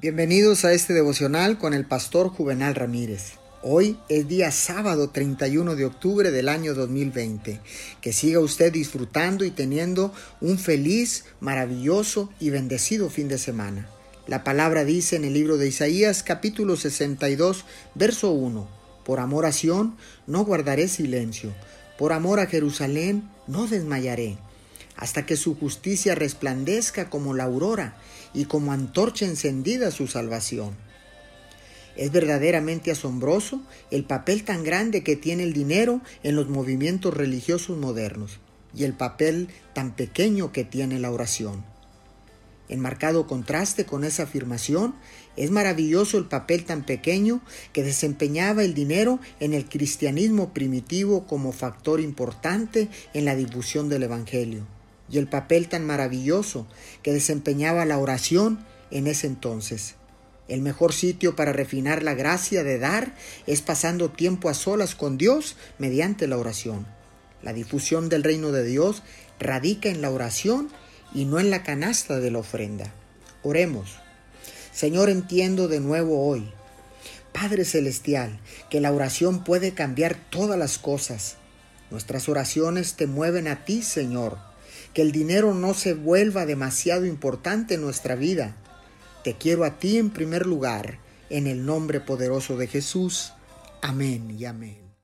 Bienvenidos a este devocional con el pastor Juvenal Ramírez. Hoy es día sábado 31 de octubre del año 2020. Que siga usted disfrutando y teniendo un feliz, maravilloso y bendecido fin de semana. La palabra dice en el libro de Isaías capítulo 62, verso 1, Por amor a Sión no guardaré silencio, por amor a Jerusalén no desmayaré hasta que su justicia resplandezca como la aurora y como antorcha encendida su salvación. Es verdaderamente asombroso el papel tan grande que tiene el dinero en los movimientos religiosos modernos y el papel tan pequeño que tiene la oración. En marcado contraste con esa afirmación, es maravilloso el papel tan pequeño que desempeñaba el dinero en el cristianismo primitivo como factor importante en la difusión del Evangelio y el papel tan maravilloso que desempeñaba la oración en ese entonces. El mejor sitio para refinar la gracia de dar es pasando tiempo a solas con Dios mediante la oración. La difusión del reino de Dios radica en la oración y no en la canasta de la ofrenda. Oremos. Señor, entiendo de nuevo hoy, Padre Celestial, que la oración puede cambiar todas las cosas. Nuestras oraciones te mueven a ti, Señor que el dinero no se vuelva demasiado importante en nuestra vida. Te quiero a ti en primer lugar, en el nombre poderoso de Jesús. Amén y amén.